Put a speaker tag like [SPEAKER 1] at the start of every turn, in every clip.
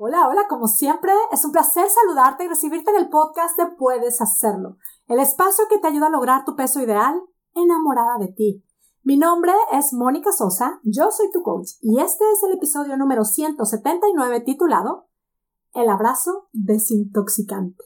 [SPEAKER 1] Hola, hola, como siempre, es un placer saludarte y recibirte en el podcast de Puedes Hacerlo, el espacio que te ayuda a lograr tu peso ideal enamorada de ti. Mi nombre es Mónica Sosa, yo soy tu coach y este es el episodio número 179 titulado El abrazo desintoxicante.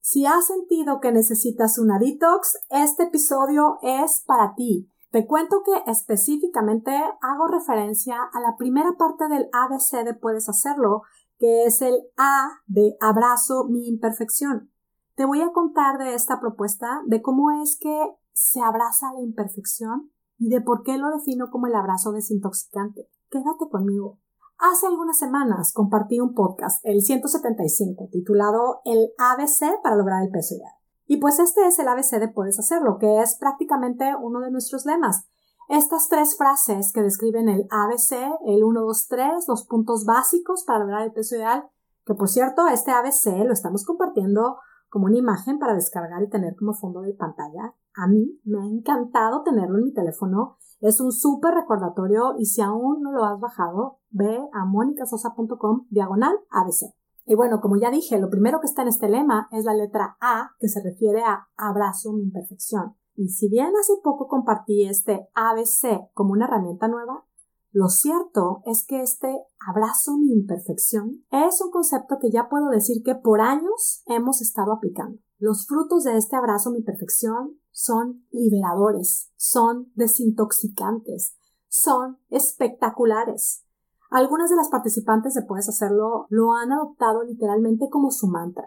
[SPEAKER 1] Si has sentido que necesitas una detox, este episodio es para ti. Te cuento que específicamente hago referencia a la primera parte del ABC de Puedes Hacerlo, que es el A de abrazo mi imperfección. Te voy a contar de esta propuesta, de cómo es que se abraza la imperfección y de por qué lo defino como el abrazo desintoxicante. Quédate conmigo. Hace algunas semanas compartí un podcast, el 175, titulado El ABC para lograr el peso ideal. Y pues este es el ABC de Puedes Hacerlo, que es prácticamente uno de nuestros lemas. Estas tres frases que describen el ABC, el 1, 2, 3, los puntos básicos para lograr el peso ideal, que por cierto, este ABC lo estamos compartiendo como una imagen para descargar y tener como fondo de pantalla. A mí me ha encantado tenerlo en mi teléfono. Es un súper recordatorio y si aún no lo has bajado, ve a monicasosa.com diagonal ABC. Y bueno, como ya dije, lo primero que está en este lema es la letra A, que se refiere a abrazo mi imperfección. Y si bien hace poco compartí este ABC como una herramienta nueva, lo cierto es que este abrazo mi imperfección es un concepto que ya puedo decir que por años hemos estado aplicando. Los frutos de este abrazo mi perfección son liberadores, son desintoxicantes, son espectaculares. Algunas de las participantes de Puedes Hacerlo lo han adoptado literalmente como su mantra.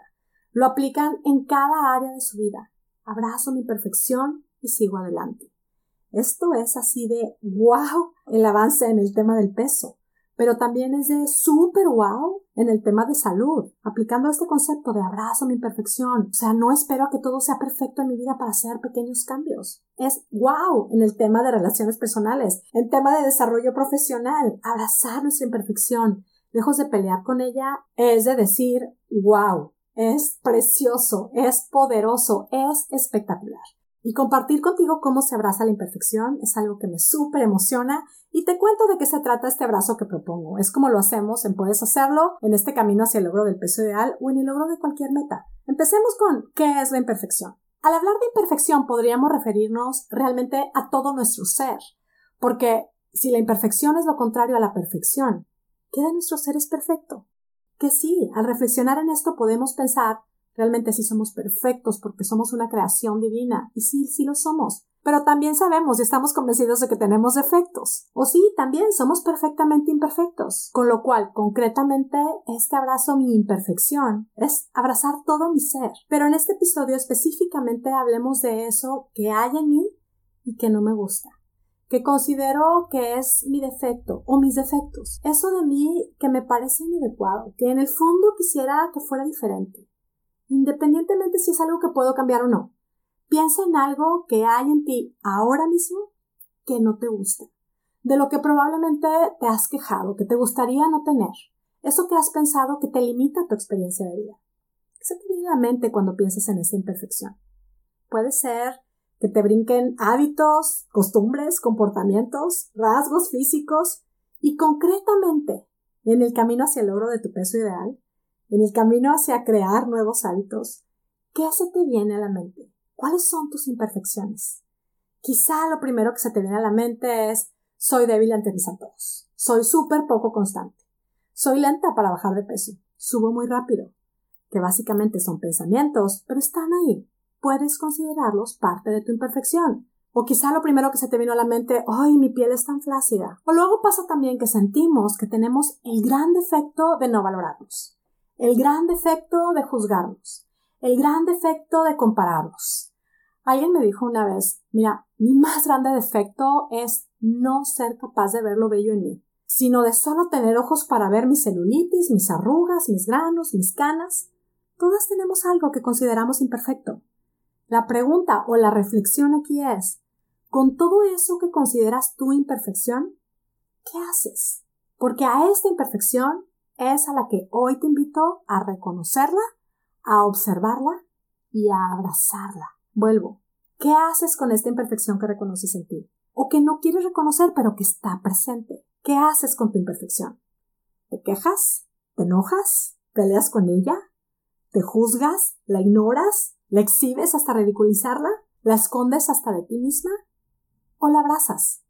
[SPEAKER 1] Lo aplican en cada área de su vida abrazo mi perfección y sigo adelante. Esto es así de wow el avance en el tema del peso, pero también es de super wow en el tema de salud, aplicando este concepto de abrazo mi imperfección. O sea, no espero a que todo sea perfecto en mi vida para hacer pequeños cambios. Es wow en el tema de relaciones personales, en tema de desarrollo profesional, abrazar nuestra imperfección, lejos de pelear con ella, es de decir wow, es precioso, es poderoso, es espectacular. Y compartir contigo cómo se abraza la imperfección es algo que me súper emociona y te cuento de qué se trata este abrazo que propongo. Es como lo hacemos en Puedes Hacerlo, en este camino hacia el logro del peso ideal o en el logro de cualquier meta. Empecemos con ¿qué es la imperfección? Al hablar de imperfección podríamos referirnos realmente a todo nuestro ser, porque si la imperfección es lo contrario a la perfección, ¿qué de nuestro ser es perfecto? Que sí, al reflexionar en esto podemos pensar realmente si somos perfectos porque somos una creación divina. Y sí, sí lo somos. Pero también sabemos y estamos convencidos de que tenemos defectos. O sí, también somos perfectamente imperfectos. Con lo cual, concretamente, este abrazo mi imperfección es abrazar todo mi ser. Pero en este episodio específicamente hablemos de eso que hay en mí y que no me gusta que considero que es mi defecto o mis defectos. Eso de mí que me parece inadecuado, que en el fondo quisiera que fuera diferente. Independientemente si es algo que puedo cambiar o no. Piensa en algo que hay en ti ahora mismo que no te gusta, de lo que probablemente te has quejado, que te gustaría no tener, eso que has pensado que te limita tu experiencia de vida. ¿Qué te viene a la mente cuando piensas en esa imperfección? Puede ser que te brinquen hábitos, costumbres, comportamientos, rasgos físicos y concretamente en el camino hacia el logro de tu peso ideal, en el camino hacia crear nuevos hábitos, ¿qué se te viene a la mente? ¿Cuáles son tus imperfecciones? Quizá lo primero que se te viene a la mente es soy débil ante mis antojos, soy súper poco constante, soy lenta para bajar de peso, subo muy rápido, que básicamente son pensamientos, pero están ahí, puedes considerarlos parte de tu imperfección. O quizá lo primero que se te vino a la mente, ¡ay, mi piel es tan flácida! O luego pasa también que sentimos que tenemos el gran defecto de no valorarnos, el gran defecto de juzgarnos, el gran defecto de compararnos. Alguien me dijo una vez, mira, mi más grande defecto es no ser capaz de ver lo bello en mí, sino de solo tener ojos para ver mi celulitis, mis arrugas, mis granos, mis canas. Todas tenemos algo que consideramos imperfecto. La pregunta o la reflexión aquí es, con todo eso que consideras tu imperfección, ¿qué haces? Porque a esta imperfección es a la que hoy te invito a reconocerla, a observarla y a abrazarla. Vuelvo. ¿Qué haces con esta imperfección que reconoces en ti? O que no quieres reconocer pero que está presente. ¿Qué haces con tu imperfección? ¿Te quejas? ¿Te enojas? ¿Peleas con ella? ¿Te juzgas? ¿La ignoras? ¿La exhibes hasta ridiculizarla? ¿La escondes hasta de ti misma? ¿O la abrazas?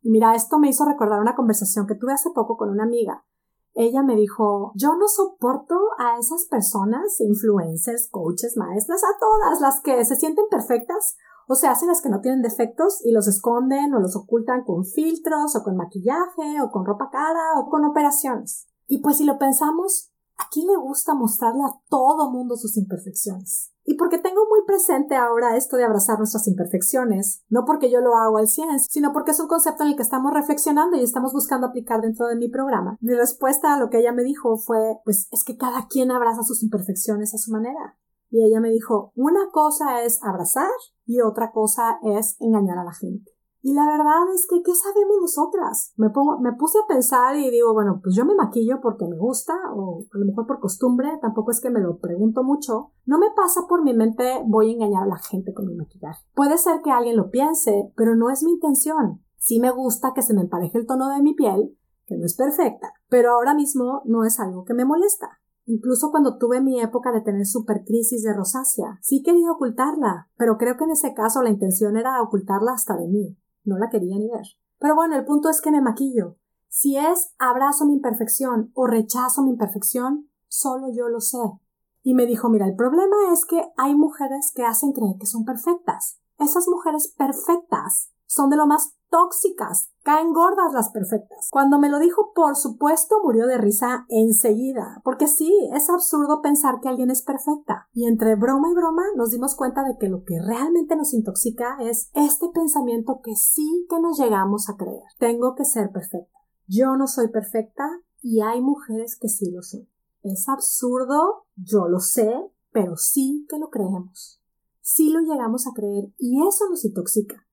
[SPEAKER 1] Y mira, esto me hizo recordar una conversación que tuve hace poco con una amiga. Ella me dijo, yo no soporto a esas personas, influencers, coaches, maestras, a todas las que se sienten perfectas o se hacen las que no tienen defectos y los esconden o los ocultan con filtros o con maquillaje o con ropa cara o con operaciones. Y pues si lo pensamos, ¿a quién le gusta mostrarle a todo mundo sus imperfecciones? Y porque tengo muy presente ahora esto de abrazar nuestras imperfecciones, no porque yo lo hago al 100, sino porque es un concepto en el que estamos reflexionando y estamos buscando aplicar dentro de mi programa. Mi respuesta a lo que ella me dijo fue, pues es que cada quien abraza sus imperfecciones a su manera. Y ella me dijo, una cosa es abrazar y otra cosa es engañar a la gente. Y la verdad es que, ¿qué sabemos nosotras? Me, pongo, me puse a pensar y digo, bueno, pues yo me maquillo porque me gusta o a lo mejor por costumbre, tampoco es que me lo pregunto mucho. No me pasa por mi mente voy a engañar a la gente con mi maquillaje. Puede ser que alguien lo piense, pero no es mi intención. Sí me gusta que se me empareje el tono de mi piel, que no es perfecta, pero ahora mismo no es algo que me molesta. Incluso cuando tuve mi época de tener supercrisis de rosácea, sí quería ocultarla, pero creo que en ese caso la intención era ocultarla hasta de mí. No la quería ni ver. Pero bueno, el punto es que me maquillo. Si es abrazo mi imperfección o rechazo mi imperfección, solo yo lo sé. Y me dijo, mira, el problema es que hay mujeres que hacen creer que son perfectas. Esas mujeres perfectas son de lo más tóxicas, caen gordas las perfectas. Cuando me lo dijo, por supuesto, murió de risa enseguida, porque sí, es absurdo pensar que alguien es perfecta. Y entre broma y broma nos dimos cuenta de que lo que realmente nos intoxica es este pensamiento que sí que nos llegamos a creer. Tengo que ser perfecta. Yo no soy perfecta y hay mujeres que sí lo son. Es absurdo, yo lo sé, pero sí que lo creemos. Sí lo llegamos a creer y eso nos intoxica.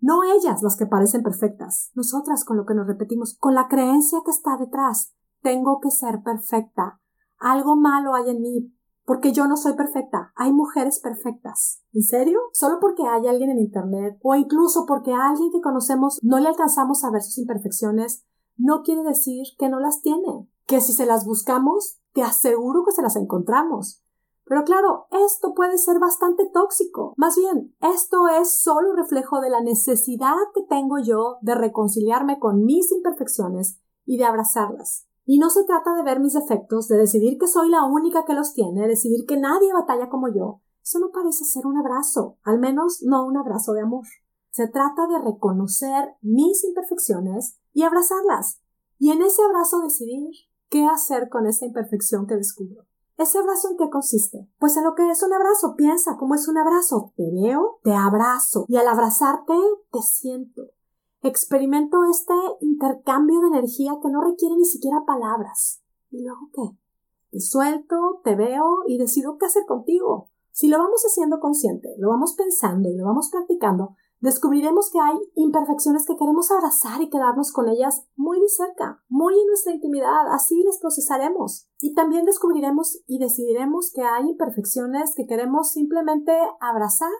[SPEAKER 1] No ellas las que parecen perfectas, nosotras con lo que nos repetimos, con la creencia que está detrás. Tengo que ser perfecta. Algo malo hay en mí, porque yo no soy perfecta. Hay mujeres perfectas. ¿En serio? Solo porque hay alguien en Internet o incluso porque a alguien que conocemos no le alcanzamos a ver sus imperfecciones, no quiere decir que no las tiene. Que si se las buscamos, te aseguro que se las encontramos. Pero claro, esto puede ser bastante tóxico. Más bien, esto es solo reflejo de la necesidad que tengo yo de reconciliarme con mis imperfecciones y de abrazarlas. Y no se trata de ver mis defectos, de decidir que soy la única que los tiene, decidir que nadie batalla como yo. Eso no parece ser un abrazo, al menos no un abrazo de amor. Se trata de reconocer mis imperfecciones y abrazarlas. Y en ese abrazo decidir qué hacer con esa imperfección que descubro. ¿Ese abrazo en qué consiste? Pues en lo que es un abrazo. Piensa cómo es un abrazo. Te veo, te abrazo. Y al abrazarte, te siento. Experimento este intercambio de energía que no requiere ni siquiera palabras. ¿Y luego qué? Te suelto, te veo y decido qué hacer contigo. Si lo vamos haciendo consciente, lo vamos pensando y lo vamos practicando, descubriremos que hay imperfecciones que queremos abrazar y quedarnos con ellas muy de cerca, muy en nuestra intimidad, así las procesaremos. Y también descubriremos y decidiremos que hay imperfecciones que queremos simplemente abrazar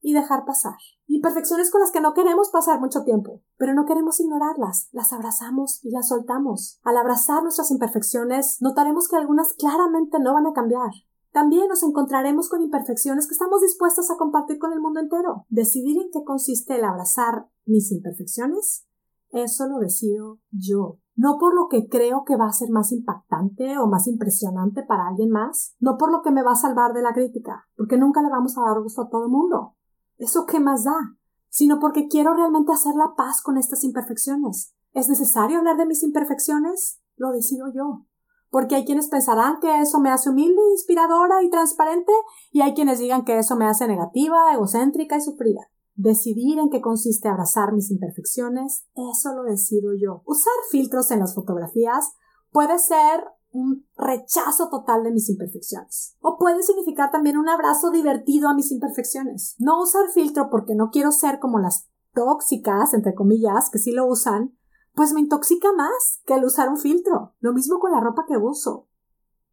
[SPEAKER 1] y dejar pasar. Imperfecciones con las que no queremos pasar mucho tiempo, pero no queremos ignorarlas, las abrazamos y las soltamos. Al abrazar nuestras imperfecciones, notaremos que algunas claramente no van a cambiar, también nos encontraremos con imperfecciones que estamos dispuestas a compartir con el mundo entero. Decidir en qué consiste el abrazar mis imperfecciones, eso lo decido yo. No por lo que creo que va a ser más impactante o más impresionante para alguien más, no por lo que me va a salvar de la crítica, porque nunca le vamos a dar gusto a todo el mundo. ¿Eso qué más da? Sino porque quiero realmente hacer la paz con estas imperfecciones. ¿Es necesario hablar de mis imperfecciones? Lo decido yo porque hay quienes pensarán que eso me hace humilde, inspiradora y transparente, y hay quienes digan que eso me hace negativa, egocéntrica y sufrida. Decidir en qué consiste abrazar mis imperfecciones, eso lo decido yo. Usar filtros en las fotografías puede ser un rechazo total de mis imperfecciones. O puede significar también un abrazo divertido a mis imperfecciones. No usar filtro porque no quiero ser como las tóxicas, entre comillas, que sí lo usan, pues me intoxica más que el usar un filtro. Lo mismo con la ropa que uso.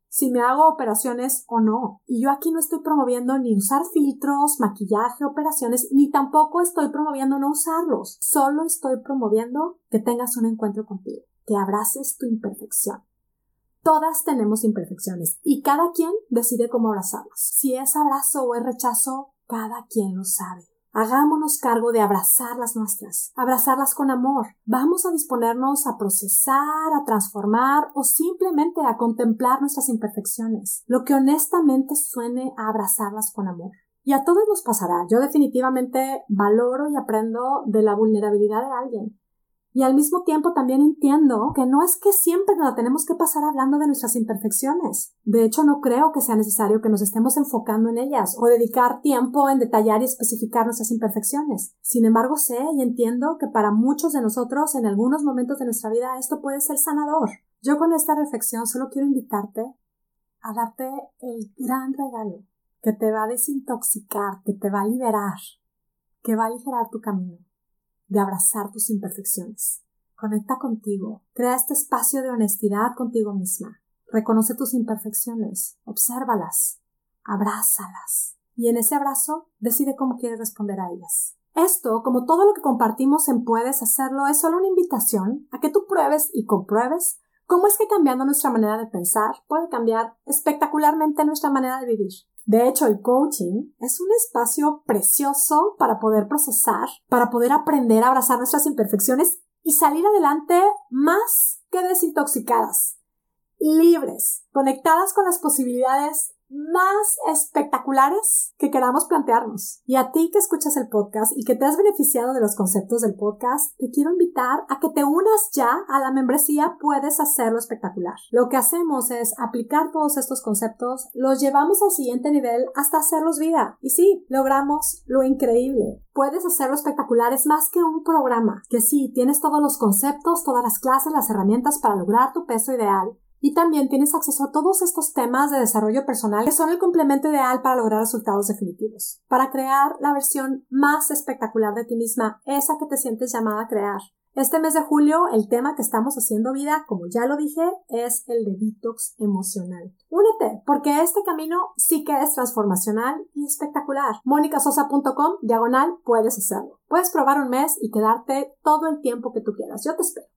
[SPEAKER 1] Si me hago operaciones o no. Y yo aquí no estoy promoviendo ni usar filtros, maquillaje, operaciones, ni tampoco estoy promoviendo no usarlos. Solo estoy promoviendo que tengas un encuentro contigo, que abraces tu imperfección. Todas tenemos imperfecciones y cada quien decide cómo abrazarlas. Si es abrazo o es rechazo, cada quien lo sabe. Hagámonos cargo de abrazar las nuestras, abrazarlas con amor. Vamos a disponernos a procesar, a transformar o simplemente a contemplar nuestras imperfecciones, lo que honestamente suene a abrazarlas con amor. Y a todos nos pasará. Yo definitivamente valoro y aprendo de la vulnerabilidad de alguien. Y al mismo tiempo también entiendo que no es que siempre nos la tenemos que pasar hablando de nuestras imperfecciones. De hecho, no creo que sea necesario que nos estemos enfocando en ellas o dedicar tiempo en detallar y especificar nuestras imperfecciones. Sin embargo, sé y entiendo que para muchos de nosotros en algunos momentos de nuestra vida esto puede ser sanador. Yo con esta reflexión solo quiero invitarte a darte el gran regalo que te va a desintoxicar, que te va a liberar, que va a aligerar tu camino de abrazar tus imperfecciones. Conecta contigo, crea este espacio de honestidad contigo misma. Reconoce tus imperfecciones, obsérvalas, abrázalas y en ese abrazo decide cómo quieres responder a ellas. Esto, como todo lo que compartimos en Puedes hacerlo, es solo una invitación a que tú pruebes y compruebes cómo es que cambiando nuestra manera de pensar puede cambiar espectacularmente nuestra manera de vivir. De hecho, el coaching es un espacio precioso para poder procesar, para poder aprender a abrazar nuestras imperfecciones y salir adelante más que desintoxicadas, libres, conectadas con las posibilidades más espectaculares que queramos plantearnos. Y a ti que escuchas el podcast y que te has beneficiado de los conceptos del podcast, te quiero invitar a que te unas ya a la membresía Puedes hacerlo espectacular. Lo que hacemos es aplicar todos estos conceptos, los llevamos al siguiente nivel hasta hacerlos vida. Y sí, logramos lo increíble. Puedes hacerlo espectacular es más que un programa, que sí, tienes todos los conceptos, todas las clases, las herramientas para lograr tu peso ideal y también tienes acceso a todos estos temas de desarrollo personal que son el complemento ideal para lograr resultados definitivos, para crear la versión más espectacular de ti misma, esa que te sientes llamada a crear. Este mes de julio el tema que estamos haciendo vida, como ya lo dije, es el de detox emocional. Únete, porque este camino sí que es transformacional y espectacular. monicasosa.com, diagonal, puedes hacerlo. Puedes probar un mes y quedarte todo el tiempo que tú quieras. Yo te espero.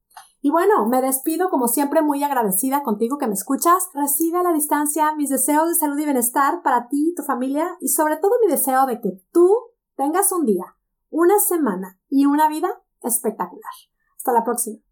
[SPEAKER 1] Y bueno, me despido como siempre muy agradecida contigo que me escuchas. Recibe a la distancia mis deseos de salud y bienestar para ti y tu familia y sobre todo mi deseo de que tú tengas un día, una semana y una vida espectacular. Hasta la próxima.